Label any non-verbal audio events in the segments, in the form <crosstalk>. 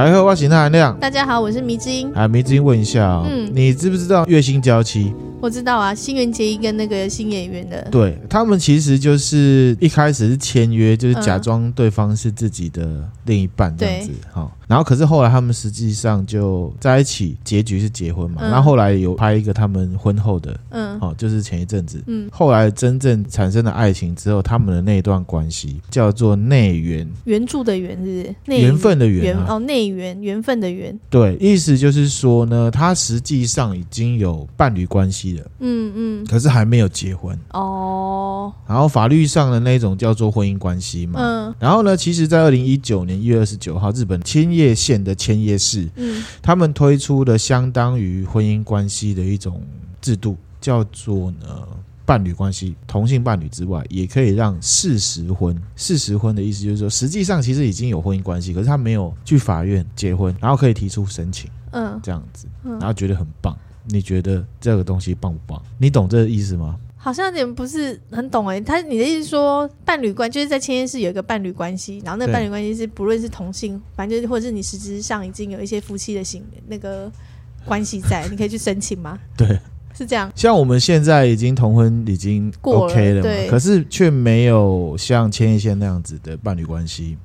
大家好，我是那含亮。大家好，我是迷之音。啊，迷之音问一下哦，嗯，你知不知道月薪娇妻？我知道啊，新垣结衣跟那个新演员的，对，他们其实就是一开始是签约，就是假装对方是自己的另一半这样子，哈、嗯，然后可是后来他们实际上就在一起，结局是结婚嘛，嗯、然后后来有拍一个他们婚后的，嗯，哦，就是前一阵子，嗯，后来真正产生了爱情之后，他们的那一段关系叫做内缘，缘著的缘是？缘分的缘、啊、哦，内缘，缘分的缘，对，意思就是说呢，他实际上已经有伴侣关系了。嗯嗯，可是还没有结婚哦。然后法律上的那种叫做婚姻关系嘛。嗯。然后呢，其实，在二零一九年一月二十九号，日本千叶县的千叶市，嗯，他们推出了相当于婚姻关系的一种制度，叫做呢伴侣关系，同性伴侣之外，也可以让事实婚。事实婚的意思就是说，实际上其实已经有婚姻关系，可是他没有去法院结婚，然后可以提出申请，嗯，这样子，然后觉得很棒。你觉得这个东西棒不棒？你懂这个意思吗？好像有点不是很懂哎、欸。他你的意思说，伴侣关就是在签约是有一个伴侣关系，然后那个伴侣关系是不论是同性，反正就是或者是你实质上已经有一些夫妻的行那个关系在，你可以去申请吗？<laughs> 对，是这样。像我们现在已经同婚已经 OK 了嘛，对，可是却没有像千叶县那样子的伴侣关系。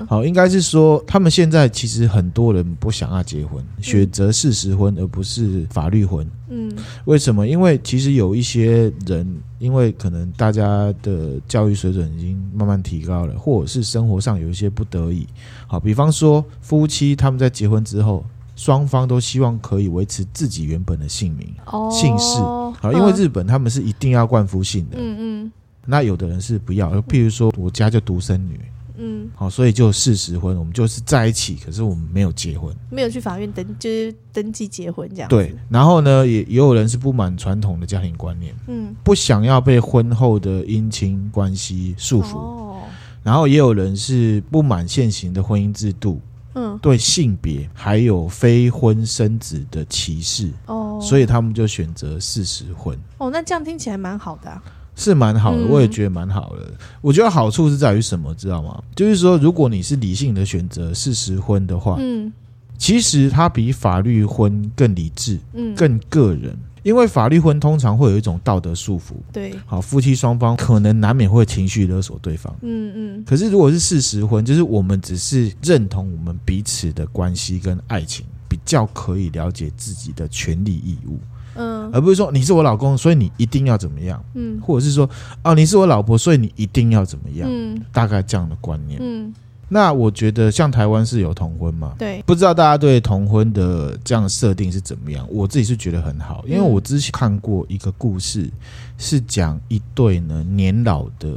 嗯，好，应该是说他们现在其实很多人不想要结婚，选择事实婚而不是法律婚。嗯，为什么？因为其实有一些人，因为可能大家的教育水准已经慢慢提高了，或者是生活上有一些不得已。好，比方说夫妻他们在结婚之后，双方都希望可以维持自己原本的姓名、姓氏。好，因为日本他们是一定要冠夫姓的。嗯嗯，那有的人是不要，譬如说我家就独生女。嗯，好，所以就事实婚，我们就是在一起，可是我们没有结婚，没有去法院登，就是登记结婚这样。对，然后呢，也也有人是不满传统的家庭观念，嗯，不想要被婚后的姻亲关系束缚，哦，然后也有人是不满现行的婚姻制度，嗯，对性别还有非婚生子的歧视，哦，所以他们就选择事实婚。哦，那这样听起来蛮好的啊。是蛮好的，我也觉得蛮好的。嗯、我觉得好处是在于什么，知道吗？就是说，如果你是理性的选择事实婚的话，嗯，其实它比法律婚更理智，嗯，更个人。因为法律婚通常会有一种道德束缚，对，好，夫妻双方可能难免会情绪勒索对方，嗯嗯。可是如果是事实婚，就是我们只是认同我们彼此的关系跟爱情，比较可以了解自己的权利义务。嗯，而不是说你是我老公，所以你一定要怎么样，嗯，或者是说哦，你是我老婆，所以你一定要怎么样，嗯，大概这样的观念，嗯，那我觉得像台湾是有同婚嘛，对，不知道大家对同婚的这样设定是怎么样？我自己是觉得很好，因为我之前看过一个故事，是讲一对呢年老的。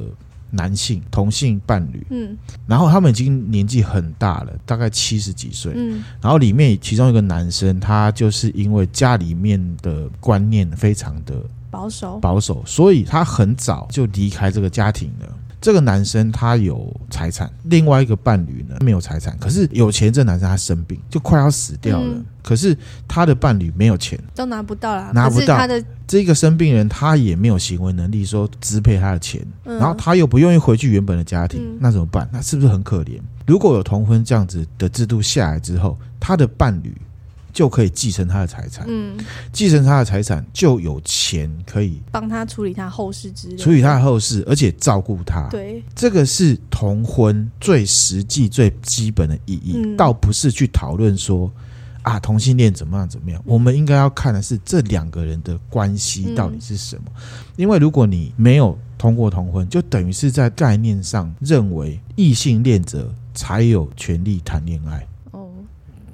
男性同性伴侣，嗯，然后他们已经年纪很大了，大概七十几岁，嗯，然后里面其中一个男生，他就是因为家里面的观念非常的保守，保守，所以他很早就离开这个家庭了。这个男生他有财产，另外一个伴侣呢没有财产，可是有钱。这男生他生病，就快要死掉了。嗯、可是他的伴侣没有钱，都拿不到了，拿不到。他的这个生病人他也没有行为能力，说支配他的钱，嗯、然后他又不愿意回去原本的家庭，嗯、那怎么办？那是不是很可怜？如果有同婚这样子的制度下来之后，他的伴侣。就可以继承他的财产，嗯，继承他的财产就有钱可以帮他处理他后事之类，处理他的后事，而且照顾他。对，这个是同婚最实际、最基本的意义，嗯、倒不是去讨论说啊同性恋怎么样怎么样。嗯、我们应该要看的是这两个人的关系到底是什么。嗯、因为如果你没有通过同婚，就等于是在概念上认为异性恋者才有权利谈恋爱。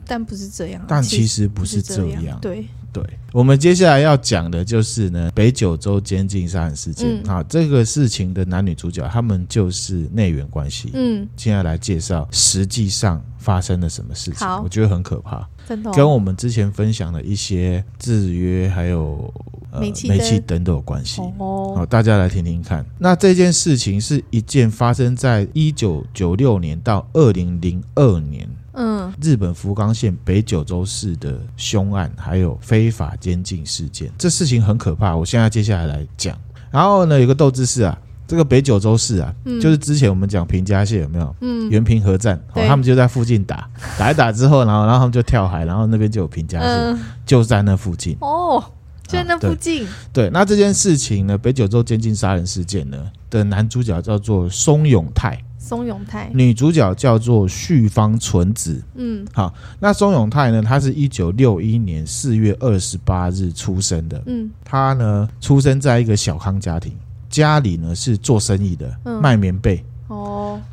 但不是这样，但其实不是这样。对对，我们接下来要讲的就是呢，北九州监禁杀人事件。好、嗯，这个事情的男女主角他们就是内缘关系。嗯，接下来介绍实际上发生了什么事情，我觉得很可怕，真的、哦，跟我们之前分享的一些制约还有呃煤气灯都有关系。哦，好，大家来听听看。那这件事情是一件发生在一九九六年到二零零二年。嗯，日本福冈县北九州市的凶案，还有非法监禁事件，这事情很可怕。我现在接下来来讲。然后呢，有个斗志士啊，这个北九州市啊，嗯、就是之前我们讲平家县有没有？嗯，原平核战，哦，他们就在附近打，打一打之后，然后然后他们就跳海，然后那边就有平家县，嗯、就在那附近。哦，就在那附近。啊、对，对，那这件事情呢，北九州监禁杀人事件呢的男主角叫做松永泰。松永泰，女主角叫做旭方纯子。嗯，好，那松永泰呢？他是一九六一年四月二十八日出生的。嗯，他呢出生在一个小康家庭，家里呢是做生意的，嗯、卖棉被。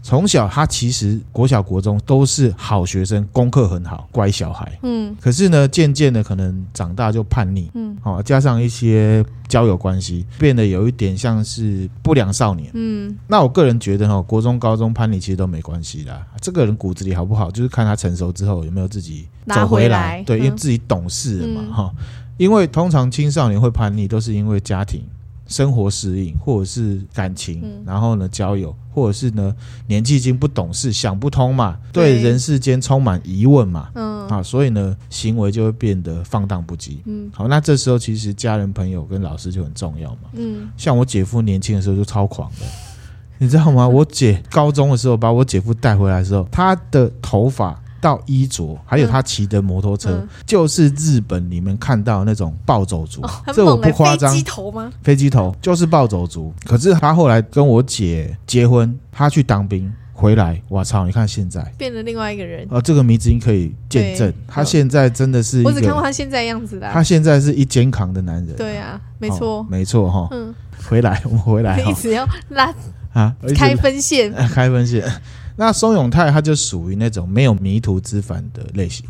哦，从小他其实国小国中都是好学生，功课很好，乖小孩。嗯，可是呢，渐渐的可能长大就叛逆。嗯，好，加上一些交友关系，变得有一点像是不良少年。嗯，那我个人觉得哈，国中、高中叛逆其实都没关系啦。这个人骨子里好不好，就是看他成熟之后有没有自己走回来。回来对，嗯、因为自己懂事了嘛。哈、嗯，因为通常青少年会叛逆，都是因为家庭。生活适应，或者是感情，嗯、然后呢交友，或者是呢年纪已经不懂事，想不通嘛，对，对人世间充满疑问嘛，嗯，啊，所以呢行为就会变得放荡不羁，嗯，好，那这时候其实家人、朋友跟老师就很重要嘛，嗯，像我姐夫年轻的时候就超狂的，你知道吗？我姐高中的时候把我姐夫带回来的时候，他的头发。到衣着，还有他骑的摩托车，嗯嗯、就是日本你们看到那种暴走族，这我不夸张。飞机头吗？飞机头就是暴走族。可是他后来跟我姐结婚，他去当兵回来，我操！你看现在变了另外一个人。呃，这个迷之音可以见证，他现在真的是，我只看过他现在样子的、啊。他现在是一肩扛的男人。对啊，没错、哦，没错哈。嗯，回来，我们回来。<laughs> 一直要拉啊，开分线，<laughs> 开分线。那松永泰他就属于那种没有迷途知返的类型，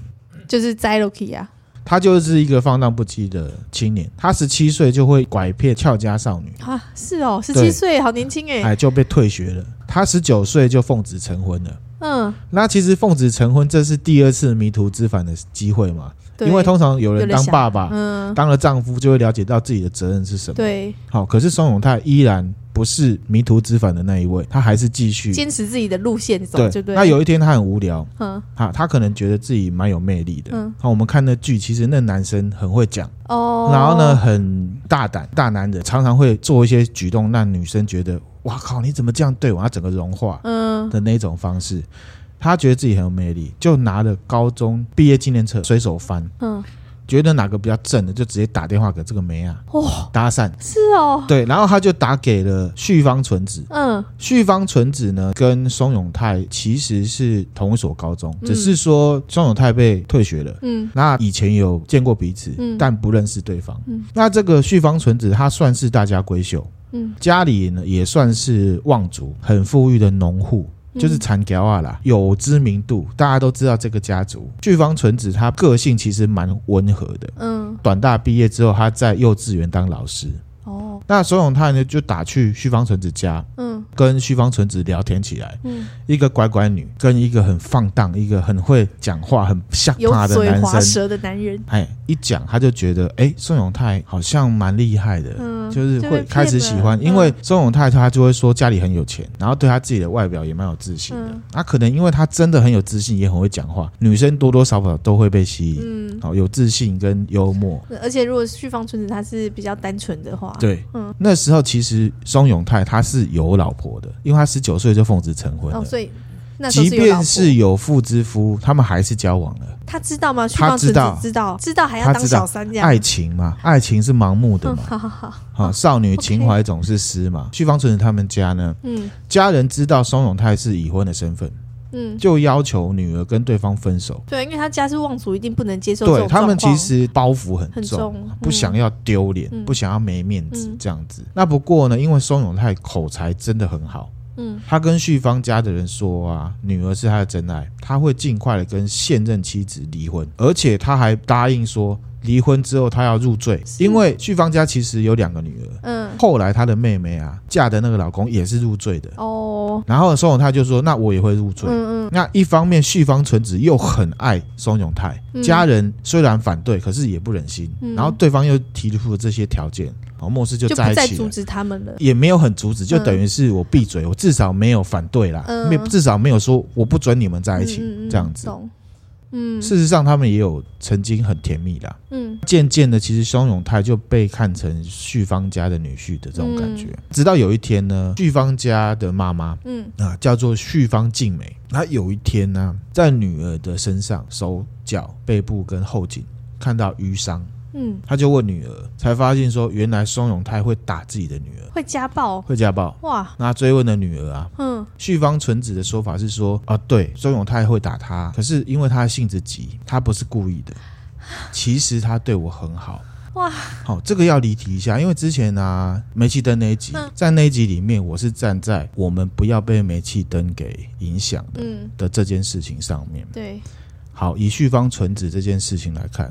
就是栽了去啊。他就是一个放荡不羁的青年，他十七岁就会拐骗俏家少女。啊，是哦，十七岁好年轻哎，哎就被退学了。他十九岁就奉子成婚了，嗯，那其实奉子成婚这是第二次迷途知返的机会嘛？对。因为通常有人当爸爸，嗯，当了丈夫就会了解到自己的责任是什么，对，好，可是松永泰依然。不是迷途知返的那一位，他还是继续坚持自己的路线走，对，对。那有一天他很无聊，嗯，哈，他可能觉得自己蛮有魅力的，嗯。好，我们看那剧，其实那男生很会讲，哦，然后呢，很大胆，大男人常常会做一些举动，让女生觉得，哇靠，你怎么这样对我？他整个融化，嗯的那种方式，他觉得自己很有魅力，就拿了高中毕业纪念册随手翻，嗯。觉得哪个比较正的，就直接打电话给这个梅啊，哦，搭讪。是哦，对，然后他就打给了绪方纯子，嗯，绪方纯子呢跟松永泰其实是同一所高中，嗯、只是说松永泰被退学了，嗯，那以前有见过彼此，嗯，但不认识对方，嗯，那这个绪方纯子她算是大家闺秀，嗯，家里呢也算是望族，很富裕的农户。就是残条啊啦，有知名度，大家都知道这个家族。巨方纯子她个性其实蛮温和的，嗯，短大毕业之后，她在幼稚园当老师。哦，那所永泰呢就打去旭方纯子家，嗯，跟旭方纯子聊天起来，嗯，一个乖乖女跟一个很放荡、一个很会讲话、很像他的男生，舌的男人，哎，一讲他就觉得，哎，宋永泰好像蛮厉害的，嗯，就是会开始喜欢，因为宋永泰他就会说家里很有钱，然后对他自己的外表也蛮有自信的，他可能因为他真的很有自信，也很会讲话，女生多多少少都会被吸引，嗯，好，有自信跟幽默，而且如果旭方纯子她是比较单纯的话。对，嗯，那时候其实宋永泰他是有老婆的，因为他十九岁就奉子成婚了，哦，所以那即便是有妇之夫，他们还是交往了。他知道吗？他知道，知道，知道还要当小三这样。爱情嘛，爱情是盲目的嘛。好 <laughs> 好好，好，少女情怀总是诗嘛。旭方纯子他们家呢，嗯，家人知道松永泰是已婚的身份。嗯，就要求女儿跟对方分手。对，因为他家是望族，一定不能接受。对，他们其实包袱很重，很重嗯、不想要丢脸，嗯、不想要没面子、嗯、这样子。那不过呢，因为松永泰口才真的很好，嗯，他跟旭芳家的人说啊，女儿是他的真爱，他会尽快的跟现任妻子离婚，而且他还答应说。离婚之后，他要入赘，因为旭芳家其实有两个女儿。嗯，后来她的妹妹啊，嫁的那个老公也是入赘的。哦，然后松永泰就说：“那我也会入赘。”嗯嗯。那一方面，旭芳纯子又很爱松永泰，家人虽然反对，可是也不忍心。然后对方又提出了这些条件，好，末世就在一起了。就不再阻止他们了，也没有很阻止，就等于是我闭嘴，我至少没有反对啦，没至少没有说我不准你们在一起这样子。嗯，事实上他们也有曾经很甜蜜的。嗯，渐渐的，其实松永泰就被看成旭芳家的女婿的这种感觉。嗯、直到有一天呢，旭芳家的妈妈，嗯啊，叫做旭芳静美，她有一天呢、啊，在女儿的身上、手脚、背部跟后颈看到淤伤。嗯，他就问女儿，才发现说，原来松永泰会打自己的女儿，会家暴，会家暴。哇！那追问的女儿啊，嗯，旭方纯子的说法是说，啊，对，松永泰会打他，可是因为他的性子急，他不是故意的，其实他对我很好。哇！好，这个要离题一下，因为之前啊，煤气灯那一集，在那一集里面，我是站在我们不要被煤气灯给影响的，嗯，的这件事情上面。对，好，以旭方纯子这件事情来看。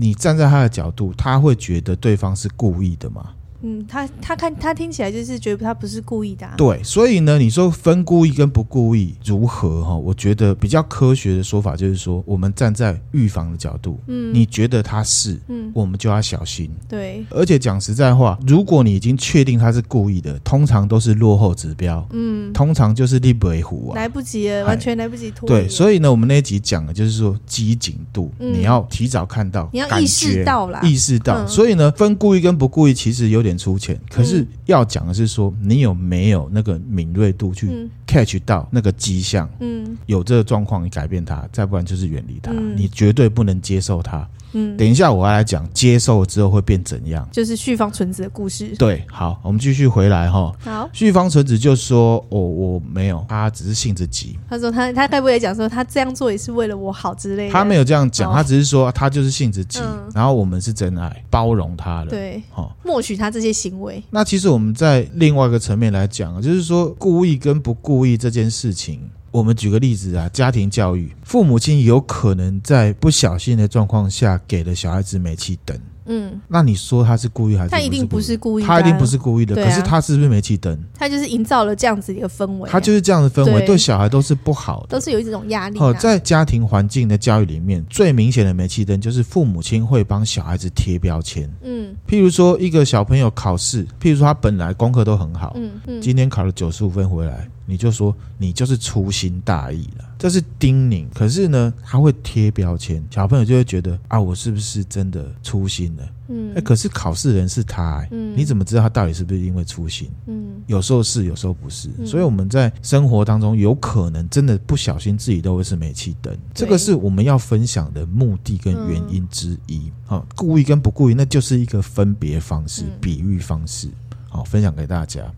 你站在他的角度，他会觉得对方是故意的吗？嗯，他他看他听起来就是觉得他不是故意的啊。对，所以呢，你说分故意跟不故意如何哈？我觉得比较科学的说法就是说，我们站在预防的角度，嗯，你觉得他是，嗯，我们就要小心。对，而且讲实在话，如果你已经确定他是故意的，通常都是落后指标，嗯，通常就是立不为虎啊，来不及了，完全来不及拖。对，所以呢，我们那一集讲的就是说机警度，你要提早看到，你要意识到啦，意识到。所以呢，分故意跟不故意其实有点粗浅，可是要讲的是说，你有没有那个敏锐度去 catch 到那个迹象？嗯，有这个状况，你改变它，再不然就是远离它。你绝对不能接受它。嗯，等一下我要来讲接受之后会变怎样，就是旭方纯子的故事。对，好，我们继续回来哈。好，旭方纯子就说：“我我没有，他只是性子急。”他说他：“他他该不会讲说他这样做也是为了我好之类的？”他没有这样讲，他只是说他就是性子急，然后我们是真爱，包容他了。对，好，默许他这些行为。那其实我们在另外一个层面来讲，就是说故意跟不故意这件事情。我们举个例子啊，家庭教育，父母亲有可能在不小心的状况下给了小孩子煤气灯。嗯，那你说他是故意还是？他一定不是故意，他一定不是故意的。可是他是不是煤气灯？他就是营造了这样子一个氛围。他就是这样的氛围，对小孩都是不好的，都是有一种压力。哦，在家庭环境的教育里面，最明显的煤气灯就是父母亲会帮小孩子贴标签。嗯，譬如说一个小朋友考试，譬如说他本来功课都很好，嗯嗯，今天考了九十五分回来。你就说你就是粗心大意了，这是叮咛。可是呢，他会贴标签，小朋友就会觉得啊，我是不是真的粗心了？嗯，哎，可是考试人是他，欸，嗯，你怎么知道他到底是不是因为粗心？嗯，有时候是，有时候不是。所以我们在生活当中，有可能真的不小心自己都会是煤气灯。这个是我们要分享的目的跟原因之一。好，故意跟不故意，那就是一个分别方式、比喻方式。好，分享给大家。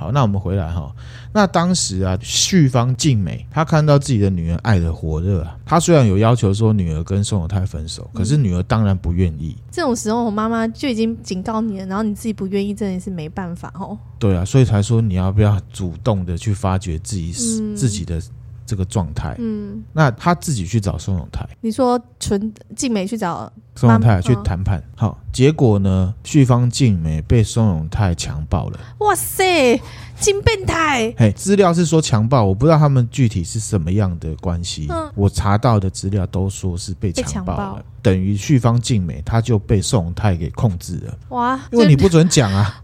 好，那我们回来哈。那当时啊，旭方静美她看到自己的女儿爱的火热啊，她虽然有要求说女儿跟宋永泰分手，可是女儿当然不愿意。这种时候，我妈妈就已经警告你了，然后你自己不愿意，真的是没办法哦。对啊，所以才说你要不要主动的去发掘自己、嗯、自己的这个状态。嗯，那他自己去找宋永泰。你说纯静美去找宋永泰去谈判，哦、好，结果呢，旭芳静美被宋永泰强暴了。哇塞！金变态！嘿，资料是说强暴，我不知道他们具体是什么样的关系。嗯，我查到的资料都说是被强暴了。等于旭芳静美，她就被宋永泰给控制了。哇！因为你不准讲啊，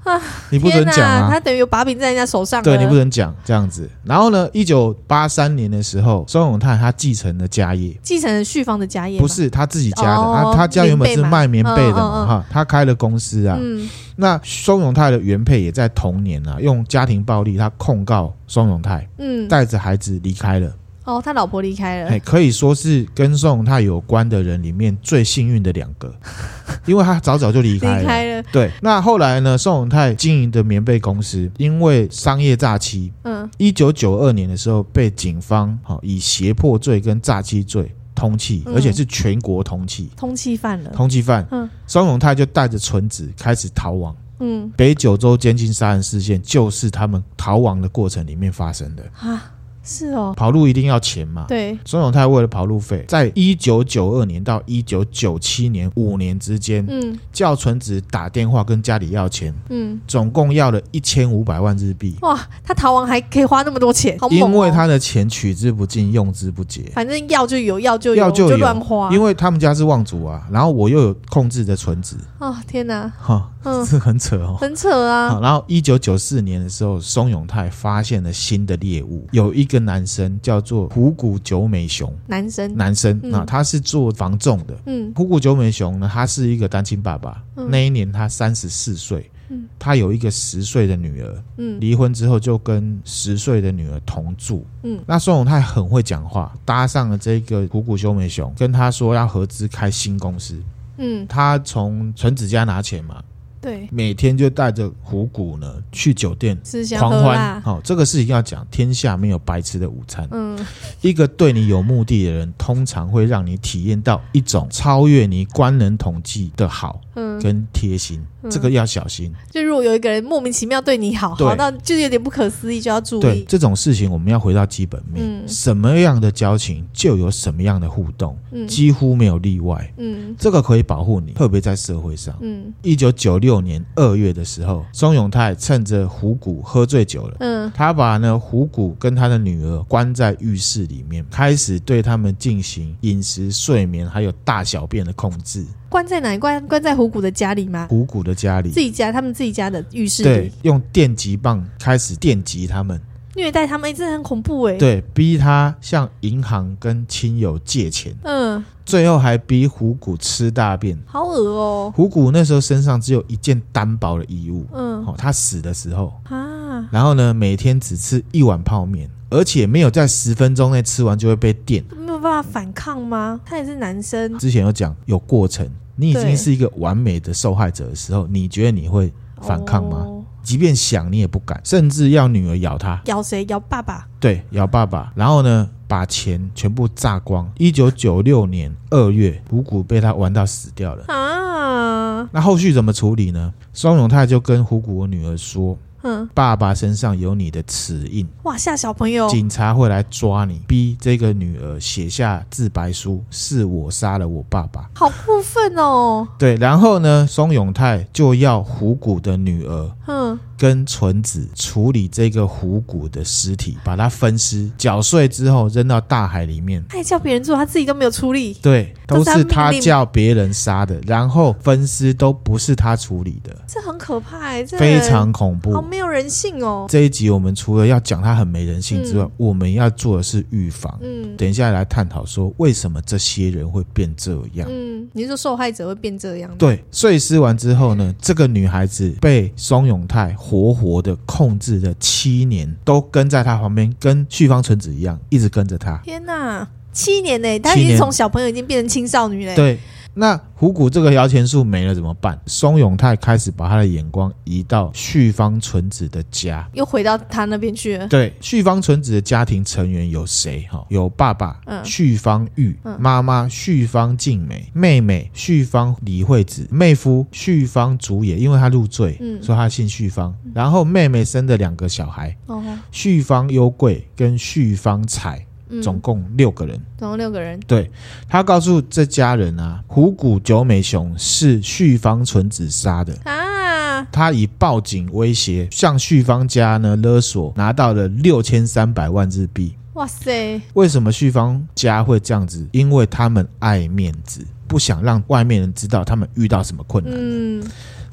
你不准讲啊，他等于有把柄在人家手上。对，你不准讲这样子。然后呢，一九八三年的时候，宋永泰他继承了家业，继承了旭芳的家业，不是他自己家的，他他家原本是卖棉被的嘛，哈，他开了公司啊。嗯。那松永泰的原配也在同年啊，用家庭暴力，他控告松永泰，嗯，带着孩子离开了。哦，他老婆离开了，可以说是跟宋永泰有关的人里面最幸运的两个，<laughs> 因为他早早就离开了。离开了。对，那后来呢？宋永泰经营的棉被公司因为商业诈欺，嗯，一九九二年的时候被警方好以胁迫罪跟诈欺罪通缉，而且是全国通缉，通缉犯了。通缉犯，嗯，双永泰就带着纯子开始逃亡。嗯，北九州监禁杀人事件就是他们逃亡的过程里面发生的啊。是哦，跑路一定要钱嘛？对，松永泰为了跑路费，在一九九二年到一九九七年五年之间，嗯，叫纯子打电话跟家里要钱，嗯，总共要了一千五百万日币。哇，他逃亡还可以花那么多钱，好猛哦，因为他的钱取之不尽，用之不竭，反正要就有，要就有，要就有乱花。因为他们家是望族啊，然后我又有控制的纯子。哦，天哪，哈，嗯，是很扯哦，很扯啊。然后一九九四年的时候，松永泰发现了新的猎物，有一个。个男生叫做虎谷久美雄，男生，男生啊，他是做房仲的。嗯，虎谷久美雄呢，他是一个单亲爸爸。嗯、那一年他三十四岁。嗯，他有一个十岁的女儿。嗯，离婚之后就跟十岁的女儿同住。嗯，那宋永泰很会讲话，搭上了这个虎谷久美雄，跟他说要合资开新公司。嗯，他从纯子家拿钱嘛。对，每天就带着虎骨呢去酒店狂欢。好、哦，这个事情要讲，天下没有白吃的午餐。嗯，一个对你有目的的人，通常会让你体验到一种超越你官能统计的好，嗯，跟贴心。这个要小心。就如果有一个人莫名其妙对你好，好到就是有点不可思议，就要注意。对这种事情，我们要回到基本面。嗯，什么样的交情就有什么样的互动，嗯，几乎没有例外。嗯，这个可以保护你，特别在社会上。嗯，一九九六年二月的时候，松永泰趁着虎谷喝醉酒了，嗯，他把呢虎谷跟他的女儿关在浴室里面，开始对他们进行饮食、睡眠还有大小便的控制。关在哪里？关关在虎谷的家里吗？虎谷的家里，自己家，他们自己家的浴室里。对，用电击棒开始电击他们，虐待他们，真的很恐怖哎。对，逼他向银行跟亲友借钱，嗯，最后还逼虎谷吃大便，好恶哦。虎谷那时候身上只有一件单薄的衣物，嗯，哦，他死的时候啊，然后呢，每天只吃一碗泡面，而且没有在十分钟内吃完就会被电。没有办法反抗吗？他也是男生。之前有讲有过程，你已经是一个完美的受害者的时候，你觉得你会反抗吗？哦、即便想你也不敢，甚至要女儿咬他，咬谁？咬爸爸？对，咬爸爸。然后呢，把钱全部榨光。一九九六年二月，虎谷被他玩到死掉了啊。那后续怎么处理呢？双永泰就跟虎谷的女儿说。嗯，爸爸身上有你的齿印，哇！吓小朋友，警察会来抓你，逼这个女儿写下自白书，是我杀了我爸爸，好过分哦。对，然后呢，松永泰就要虎谷的女儿，嗯。跟纯子处理这个虎谷的尸体，把它分尸搅碎之后扔到大海里面。他还叫别人做，他自己都没有处理。对，都是他叫别人杀的，然后分尸都不是他处理的。这很可怕哎，这非常恐怖，好没有人性哦。这一集我们除了要讲他很没人性之外，嗯、我们要做的是预防。嗯，等一下来探讨说为什么这些人会变这样。嗯，你是说受害者会变这样？对，碎尸完之后呢，这个女孩子被松永泰。活活的控制了七年，都跟在他旁边，跟旭方纯子一样，一直跟着他。天哪，七年呢？他已经从小朋友已经变成青少女了。对。那虎谷这个摇钱树没了怎么办？松永泰开始把他的眼光移到绪方纯子的家，又回到他那边去了。对，绪方纯子的家庭成员有谁？哈，有爸爸绪方玉，妈妈绪方静美，妹妹绪方李惠子，妹夫绪方竹野，因为他入赘，嗯，所以他姓绪方。然后妹妹生的两个小孩，哦，绪方优贵跟绪方彩。总共六个人，总共六个人。对，他告诉这家人啊，虎谷久美雄是旭方纯子杀的啊。他以报警威胁向旭方家呢勒索，拿到了六千三百万日币。哇塞！为什么旭方家会这样子？因为他们爱面子，不想让外面人知道他们遇到什么困难。嗯。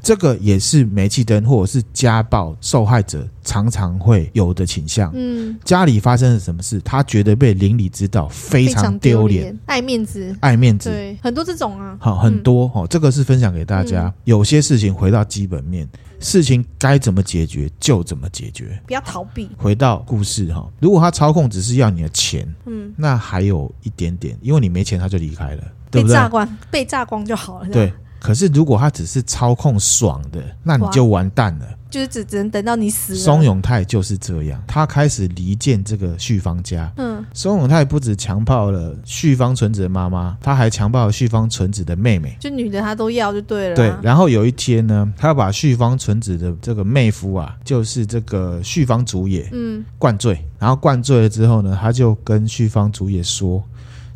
这个也是煤气灯或者是家暴受害者常常会有的倾向。嗯，家里发生了什么事，他觉得被邻里知道非常丢脸，爱面子，爱面子，对，很多这种啊，好，很多哦，这个是分享给大家。嗯，有些事情回到基本面，事情该怎么解决就怎么解决，不要逃避。回到故事哈，如果他操控只是要你的钱，嗯，那还有一点点，因为你没钱他就离开了，对不对？被榨光，被榨光就好了。对。可是，如果他只是操控爽的，那你就完蛋了。就是只只能等到你死了。松永泰就是这样，他开始离间这个旭方家。嗯，松永泰不止强暴了旭方纯子的妈妈，他还强暴了旭方纯子的妹妹。就女的他都要就对了。对，然后有一天呢，他要把旭方纯子的这个妹夫啊，就是这个旭方主也，嗯，灌醉。然后灌醉了之后呢，他就跟旭方主也说：“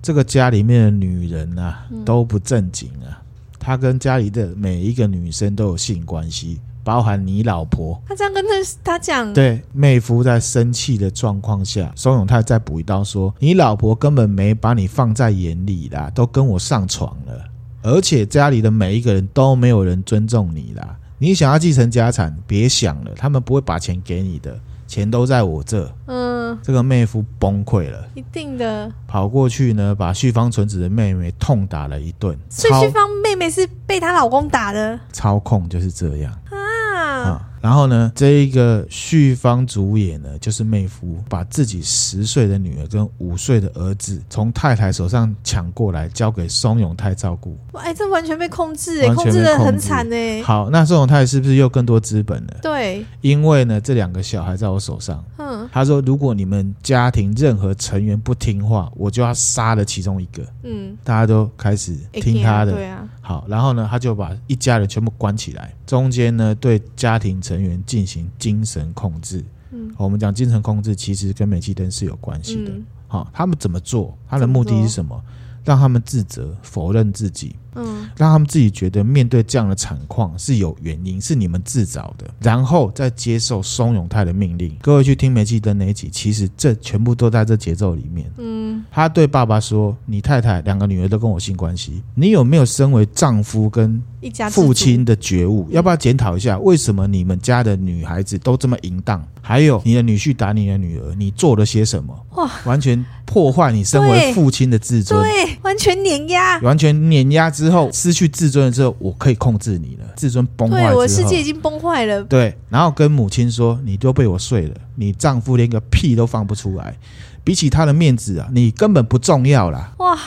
这个家里面的女人啊，都不正经啊。”他跟家里的每一个女生都有性关系，包含你老婆。他这样跟他他讲，对，妹夫在生气的状况下，松永泰再补一刀说：“你老婆根本没把你放在眼里啦，都跟我上床了，而且家里的每一个人都没有人尊重你啦。你想要继承家产，别想了，他们不会把钱给你的，钱都在我这。”嗯。嗯，这个妹夫崩溃了，一定的，跑过去呢，把旭方纯子的妹妹痛打了一顿。所以旭方妹妹是被她老公打的，操控就是这样啊。啊然后呢，这一个旭方主演呢，就是妹夫，把自己十岁的女儿跟五岁的儿子从太太手上抢过来，交给松永泰照顾。哇，哎，这完全被控制，哎，控制的很惨哎。好，那松永泰是不是又更多资本了？对，因为呢，这两个小孩在我手上。嗯，他说，如果你们家庭任何成员不听话，我就要杀了其中一个。嗯，大家都开始听他的。对啊。好，然后呢，他就把一家人全部关起来，中间呢，对家庭成员进行精神控制。嗯，我们讲精神控制，其实跟煤气灯是有关系的。嗯、好，他们怎么做？他的目的是什么？让他们自责、否认自己。嗯，让他们自己觉得面对这样的惨况是有原因，是你们自找的，然后再接受松永泰的命令。各位去听煤气灯那一集，其实这全部都在这节奏里面。嗯，他对爸爸说：“你太太两个女儿都跟我性关系，你有没有身为丈夫跟父亲的觉悟？要不要检讨一下，为什么你们家的女孩子都这么淫荡？还有你的女婿打你的女儿，你做了些什么？哇，完全破坏你身为父亲的自尊，对，完全碾压，完全碾压之。”之后失去自尊了之后，我可以控制你了。自尊崩坏之后，对，我的世界已经崩坏了。对，然后跟母亲说：“你都被我睡了，你丈夫连个屁都放不出来。比起他的面子啊，你根本不重要啦。”哇，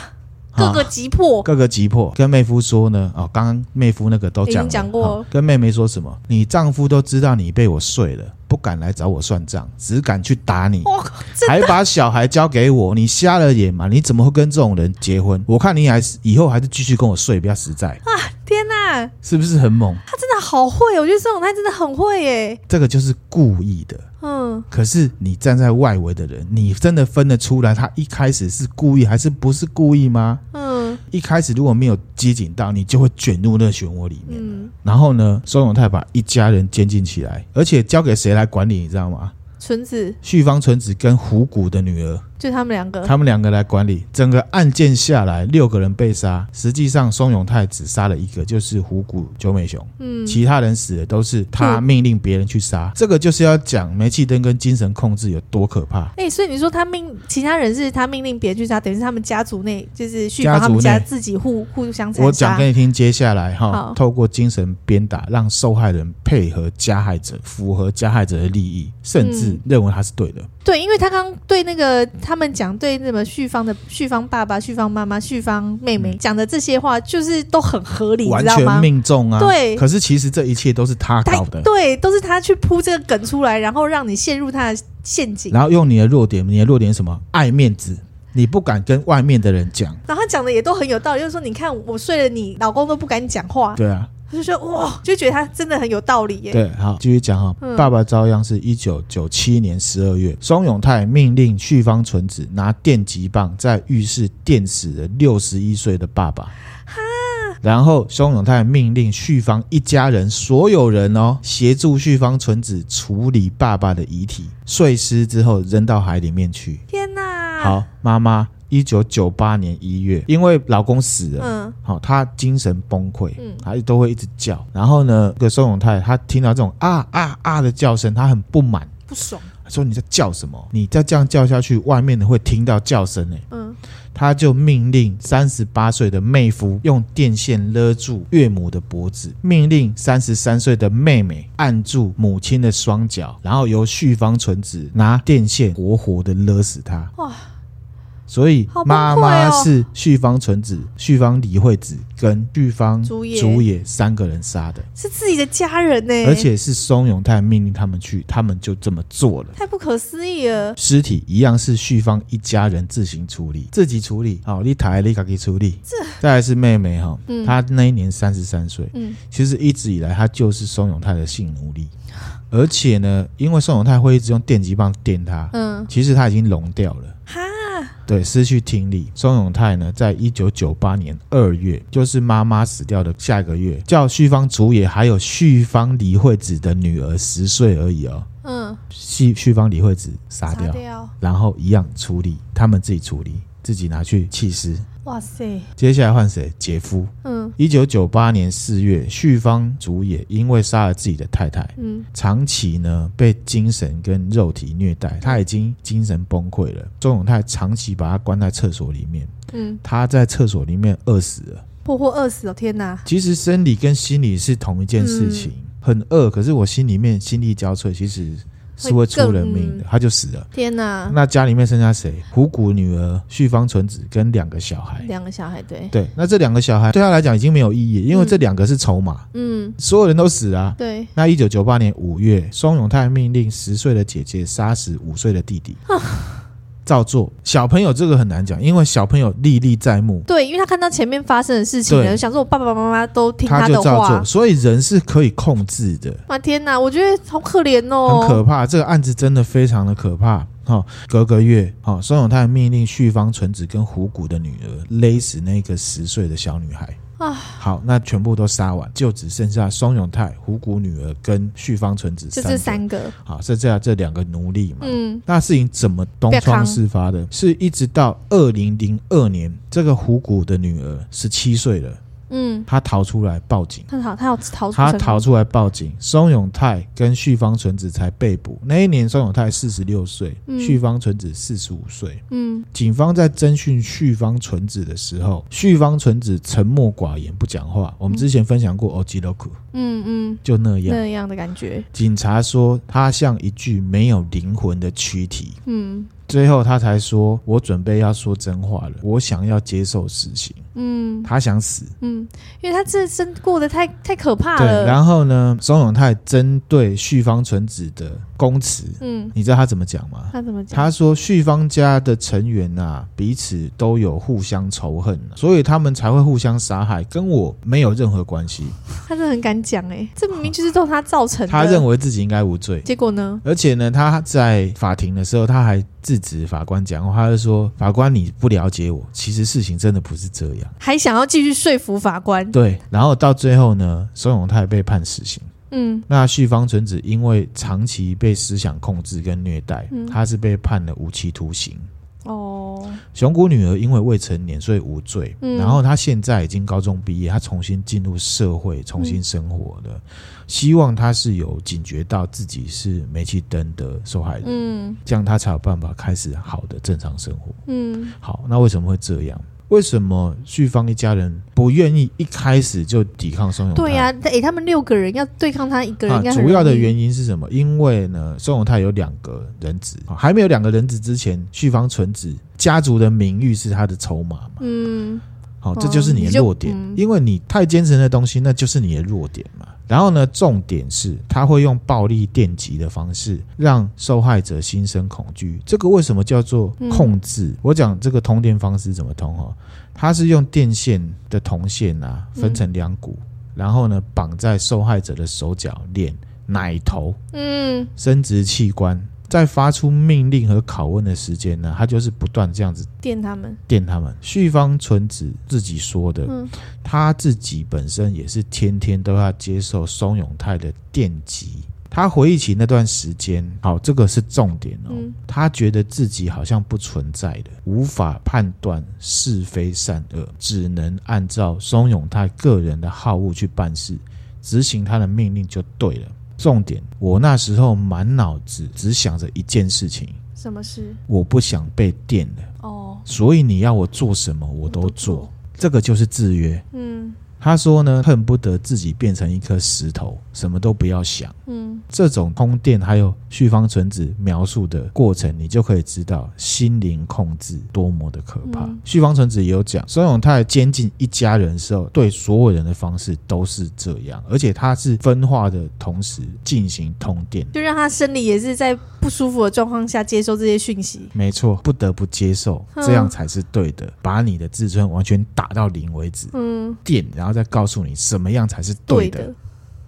各个击破，各个急迫。跟妹夫说呢，哦，刚刚妹夫那个都讲讲过。跟妹妹说什么？你丈夫都知道你被我睡了。不敢来找我算账，只敢去打你，还把小孩交给我，你瞎了眼吗？你怎么会跟这种人结婚？我看你还是以后还是继续跟我睡比较实在啊！天哪，是不是很猛？他真的好会，我觉得这种他真的很会耶。这个就是故意的，嗯。可是你站在外围的人，你真的分得出来他一开始是故意还是不是故意吗？嗯。一开始如果没有接警到，你就会卷入那个漩涡里面。嗯，然后呢，松永泰把一家人监禁起来，而且交给谁来管理，你知道吗？纯子、旭方纯子跟虎谷的女儿。就他们两个，他们两个来管理整个案件下来，六个人被杀，实际上松永泰只杀了一个，就是虎谷九美雄，嗯，其他人死的都是他命令别人去杀，嗯、这个就是要讲煤气灯跟精神控制有多可怕。哎、欸，所以你说他命其他人是他命令别人去杀，等于是他们家族内就是绪方他们家自己互互相。我讲给你听，接下来哈，透过精神鞭打，让受害人配合加害者，符合加害者的利益，甚至认为他是对的。嗯、对，因为他刚对那个。他们讲对那么旭芳的旭芳爸爸、旭芳妈妈、旭芳妹妹讲的这些话，就是都很合理，完全命中啊！对，可是其实这一切都是他搞的，对，都是他去铺这个梗出来，然后让你陷入他的陷阱，然后用你的弱点，你的弱点什么？爱面子，你不敢跟外面的人讲，然后他讲的也都很有道理，就是说，你看我睡了你，老公都不敢讲话，对啊。就说哇，就觉得他真的很有道理耶。对，好，继续讲哈。嗯、爸爸遭殃是一九九七年十二月，松永泰命令旭方纯子拿电击棒在浴室电死了六十一岁的爸爸。哈。然后松永泰命令旭方一家人所有人哦，协助旭方纯子处理爸爸的遗体，碎尸之后扔到海里面去。天哪！好，妈妈。一九九八年一月，因为老公死了，嗯，好，她精神崩溃，嗯，她都会一直叫。然后呢，这个松永泰他听到这种啊啊啊的叫声，他很不满，不爽，他说你在叫什么？你再这样叫下去，外面的会听到叫声诶。嗯，他就命令三十八岁的妹夫用电线勒住岳母的脖子，命令三十三岁的妹妹按住母亲的双脚，然后由旭方纯子拿电线活活的勒死她。哇！所以妈妈是旭方纯子、旭方李惠子跟旭方竹野三个人杀的，是自己的家人呢，而且是松永泰命令他们去，他们就这么做了，太不可思议了。尸体一样是旭方一家人自行处理，自己处理。好，你抬，你自己处理。这。再来是妹妹哈，她那一年三十三岁，嗯，其实一直以来她就是松永泰的性奴隶，而且呢，因为松永泰会一直用电击棒电她，嗯，其实他已经聋掉了。对，失去听力。松永泰呢，在一九九八年二月，就是妈妈死掉的下一个月，叫旭方竹野还有旭方李惠子的女儿十岁而已哦。嗯，旭旭方李惠子杀掉，杀掉然后一样处理，他们自己处理，自己拿去弃尸。哇塞！接下来换谁？姐夫。嗯，一九九八年四月，旭方主也因为杀了自己的太太，嗯，长期呢被精神跟肉体虐待，他已经精神崩溃了。周永泰长期把他关在厕所里面，嗯，他在厕所里面饿死了，活活饿死了！天哪！其实生理跟心理是同一件事情，嗯、很饿，可是我心里面心力交瘁，其实。是会出人命的，他就死了。天哪！那家里面剩下谁？虎骨女儿旭方纯子跟两个小孩。两个小孩，对对。那这两个小孩对他来讲已经没有意义，因为这两个是筹码。嗯，所有人都死啊。对。那一九九八年五月，松永泰命令十岁的姐姐杀死五岁的弟弟。照做，小朋友这个很难讲，因为小朋友历历在目。对，因为他看到前面发生的事情了，想说我爸爸妈妈都听他的话。所以人是可以控制的。啊天哪，我觉得好可怜哦，很可怕。这个案子真的非常的可怕。哈、哦，隔个月，哈、哦，松永泰命令旭方纯子跟虎谷的女儿勒死那个十岁的小女孩。啊，好，那全部都杀完，就只剩下双永泰、虎谷女儿跟旭方纯子三个，就这三个。好，剩下这两个奴隶嘛。嗯，那事情怎么东窗事发的？是一直到二零零二年，这个虎谷的女儿十七岁了。嗯，他逃出来报警，他逃，他要逃出，他逃出来报警。松永泰跟旭方纯子才被捕。那一年，松永泰四十六岁，旭方纯子四十五岁。嗯，警方在侦讯旭方纯子的时候，旭方纯子沉默寡言，不讲话。我们之前分享过欧吉洛库，嗯嗯，就那样那样的感觉。警察说他像一具没有灵魂的躯体。嗯。最后，他才说：“我准备要说真话了，我想要接受死刑。”嗯，他想死。嗯，因为他这生过得太太可怕了。对，然后呢，松永泰针对旭方纯子的供词，嗯，你知道他怎么讲吗？他怎么讲？他说旭方家的成员啊，彼此都有互相仇恨，所以他们才会互相杀害，跟我没有任何关系。他是很敢讲哎，这明明就是都他造成的。他认为自己应该无罪，结果呢？而且呢，他在法庭的时候，他还。制止法官讲话，他就说：“法官，你不了解我，其实事情真的不是这样。”还想要继续说服法官。对，然后到最后呢，松永泰被判死刑。嗯，那旭方纯子因为长期被思想控制跟虐待，嗯、他是被判了无期徒刑。哦，熊谷女儿因为未成年，所以无罪。嗯、然后她现在已经高中毕业，她重新进入社会，重新生活的。嗯、希望她是有警觉到自己是煤气灯的受害人，嗯，这样她才有办法开始好的正常生活。嗯，好，那为什么会这样？为什么旭芳一家人不愿意一开始就抵抗宋永泰？对呀、啊，诶，他们六个人要对抗他一个人，主要的原因是什么？因为呢，宋永泰有两个人质，还没有两个人质之前，旭芳纯子家族的名誉是他的筹码嘛。嗯，好，这就是你的弱点，嗯、因为你太坚持的东西，那就是你的弱点嘛。然后呢，重点是他会用暴力电击的方式让受害者心生恐惧。这个为什么叫做控制？嗯、我讲这个通电方式怎么通哦？他是用电线的铜线啊，分成两股，嗯、然后呢绑在受害者的手脚、脸、奶头、嗯，生殖器官。在发出命令和拷问的时间呢，他就是不断这样子电他们，电他们。旭方纯子自己说的，嗯，他自己本身也是天天都要接受松永泰的电击。他回忆起那段时间，好，这个是重点哦。嗯，他觉得自己好像不存在的，无法判断是非善恶，只能按照松永泰个人的好恶去办事，执行他的命令就对了。重点，我那时候满脑子只想着一件事情，什么事？我不想被电了。哦，所以你要我做什么，我都做。这个就是制约。嗯。他说呢，恨不得自己变成一颗石头，什么都不要想。嗯，这种通电还有旭方纯子描述的过程，你就可以知道心灵控制多么的可怕。嗯、旭方纯子也有讲，孙永泰监禁一家人的时候，对所有人的方式都是这样，而且他是分化的同时进行通电，就让他生理也是在不舒服的状况下接受这些讯息。没错，不得不接受，这样才是对的，嗯、把你的自尊完全打到零为止。嗯，电，然后。在告诉你什么样才是，对的。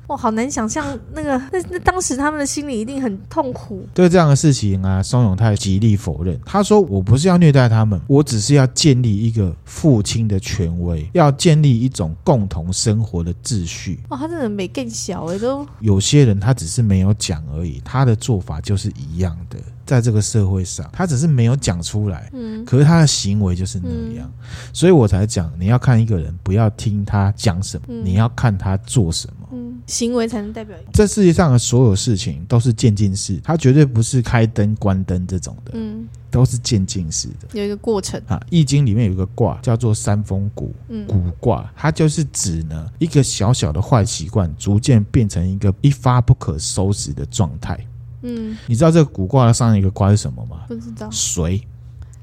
哇，好难想象那个那那当时他们的心里一定很痛苦。对这样的事情啊，松永泰极力否认。他说：“我不是要虐待他们，我只是要建立一个父亲的权威，要建立一种共同生活的秩序。”哇，他真的没更小哎，都有些人他只是没有讲而已，他的做法就是一样的。在这个社会上，他只是没有讲出来，嗯，可是他的行为就是那样，嗯、所以我才讲，你要看一个人，不要听他讲什么，嗯、你要看他做什么，嗯，行为才能代表。这世界上的所有事情都是渐进式，它绝对不是开灯关灯这种的，嗯，都是渐进式的，有一个过程啊。《易经》里面有一个卦叫做三风谷，嗯，谷卦，它就是指呢一个小小的坏习惯，逐渐变成一个一发不可收拾的状态。嗯，你知道这个古卦的上一个卦是什么吗？不知道。随，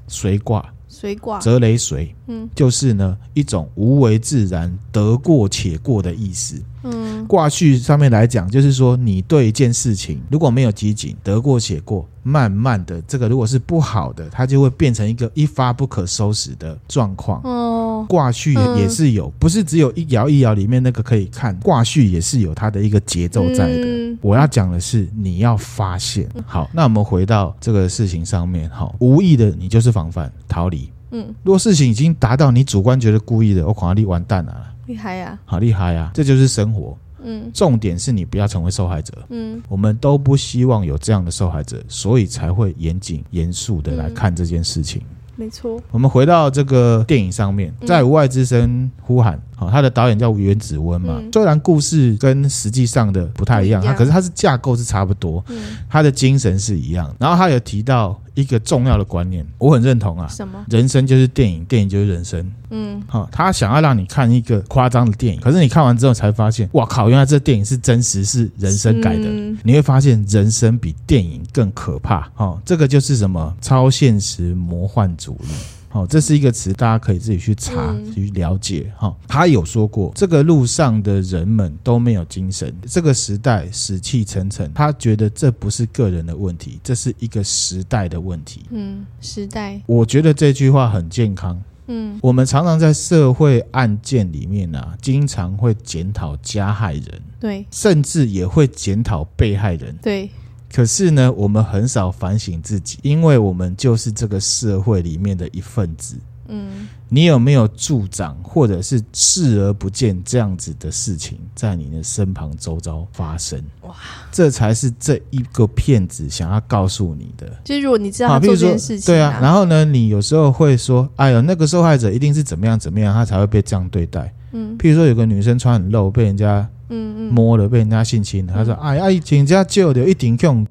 随卦。随卦。泽雷随。嗯，就是呢一种无为自然、得过且过的意思。嗯，卦序上面来讲，就是说你对一件事情如果没有集锦，得过且过，慢慢的这个如果是不好的，它就会变成一个一发不可收拾的状况。哦，卦序也是有，不是只有一爻一爻里面那个可以看，卦序也是有它的一个节奏在的。嗯，我要讲的是你要发现。好，那我们回到这个事情上面，好，无意的你就是防范逃离。嗯，如果事情已经达到你主观觉得故意的，我恐怕你完蛋了。厉害呀！好厉害呀！这就是生活。嗯，重点是你不要成为受害者。嗯，我们都不希望有这样的受害者，所以才会严谨严肃的来看这件事情。没错。我们回到这个电影上面，在无外之声呼喊。好，他的导演叫原子温嘛。虽然故事跟实际上的不太一样，他可是他是架构是差不多。嗯，他的精神是一样。然后他有提到。一个重要的观念，我很认同啊。什么？人生就是电影，电影就是人生。嗯，好，他想要让你看一个夸张的电影，可是你看完之后才发现，哇靠，原来这电影是真实，是人生改的。嗯、你会发现人生比电影更可怕。哦，这个就是什么？超现实魔幻主义。好，这是一个词，大家可以自己去查去了解。哈，他有说过，这个路上的人们都没有精神，这个时代死气沉沉。他觉得这不是个人的问题，这是一个时代的问题。嗯，时代。我觉得这句话很健康。嗯，我们常常在社会案件里面啊，经常会检讨加害人，对，甚至也会检讨被害人，对。可是呢，我们很少反省自己，因为我们就是这个社会里面的一份子。嗯，你有没有助长或者是视而不见这样子的事情在你的身旁周遭发生？哇，这才是这一个骗子想要告诉你的。就是如果你知道他做这件事情，对啊，然后呢，你有时候会说：“哎呦，那个受害者一定是怎么样怎么样，他才会被这样对待。”嗯，譬如说有个女生穿很露，被人家。嗯嗯，摸了被人家性侵了，他说：“哎呀，人家救的一顶用。”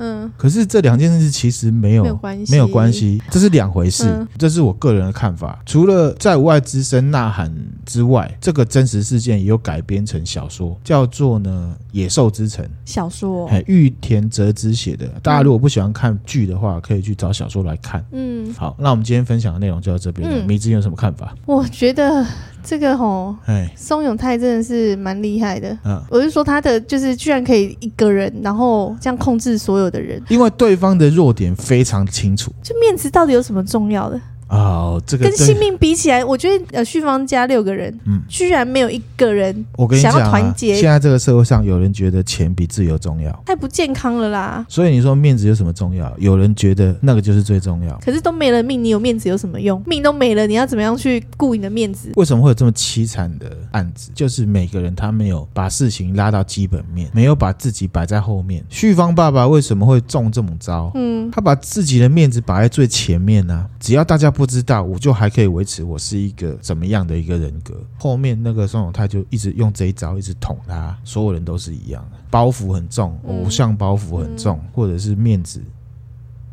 嗯，可是这两件事其实没有没有关系，没有关系，这是两回事。这是我个人的看法。除了在无爱之声呐喊之外，这个真实事件也有改编成小说，叫做呢《野兽之城》小说，玉田哲之写的。大家如果不喜欢看剧的话，可以去找小说来看。嗯，好，那我们今天分享的内容就到这边了。米子有什么看法？我觉得。这个吼，哎，松永泰真的是蛮厉害的。嗯，我是说他的就是居然可以一个人，然后这样控制所有的人，因为对方的弱点非常清楚。就面子到底有什么重要的？哦，这个跟性命比起来，我觉得呃，旭芳家六个人，嗯，居然没有一个人，我跟你讲，想要团结。现在这个社会上，有人觉得钱比自由重要，太不健康了啦。所以你说面子有什么重要？有人觉得那个就是最重要。可是都没了命，你有面子有什么用？命都没了，你要怎么样去顾你的面子？为什么会有这么凄惨的案子？就是每个人他没有把事情拉到基本面，没有把自己摆在后面。旭芳爸爸为什么会中这么招？嗯，他把自己的面子摆在最前面呢、啊？只要大家不知道，我就。还可以维持我是一个怎么样的一个人格？后面那个宋永泰就一直用这一招，一直捅他。所有人都是一样的，包袱很重，偶像包袱很重，嗯、或者是面子，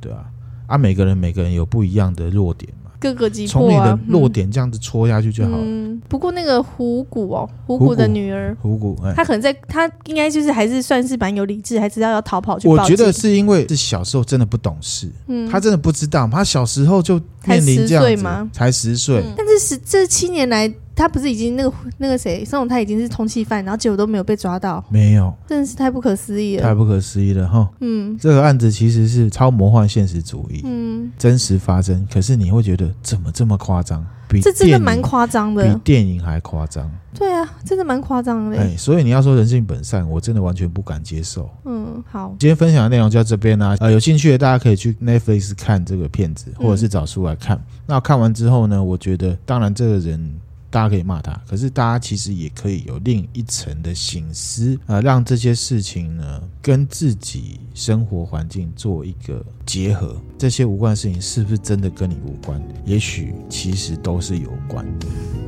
对啊，啊，每个人每个人有不一样的弱点。各个击破，从你的弱点这样子戳下去就好了。嗯，不过那个虎骨哦，虎骨的女儿，虎骨，哎，他可能在，他应该就是还是算是蛮有理智，还知道要逃跑去。我觉得是因为是小时候真的不懂事，嗯，他真的不知道，他小时候就面临这样子，才十岁，但是十这七年来。他不是已经那个那个谁，宋永泰已经是通缉犯，然后结果都没有被抓到，没有，真的是太不可思议了，太不可思议了哈。嗯，这个案子其实是超魔幻现实主义，嗯，真实发生，可是你会觉得怎么这么夸张？比这真的蛮夸张的，比电影还夸张。对啊，真的蛮夸张的。哎，所以你要说人性本善，我真的完全不敢接受。嗯，好，今天分享的内容就到这边啦、啊。呃，有兴趣的大家可以去 Netflix 看这个片子，或者是找书来看。嗯、那看完之后呢，我觉得当然这个人。大家可以骂他，可是大家其实也可以有另一层的醒思，呃，让这些事情呢跟自己生活环境做一个结合。这些无关的事情是不是真的跟你无关？也许其实都是有关。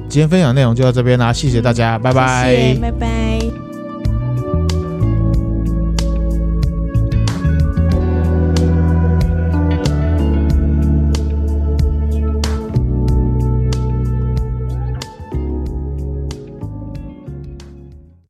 今天分享内容就到这边啦，谢谢大家，拜拜，拜拜。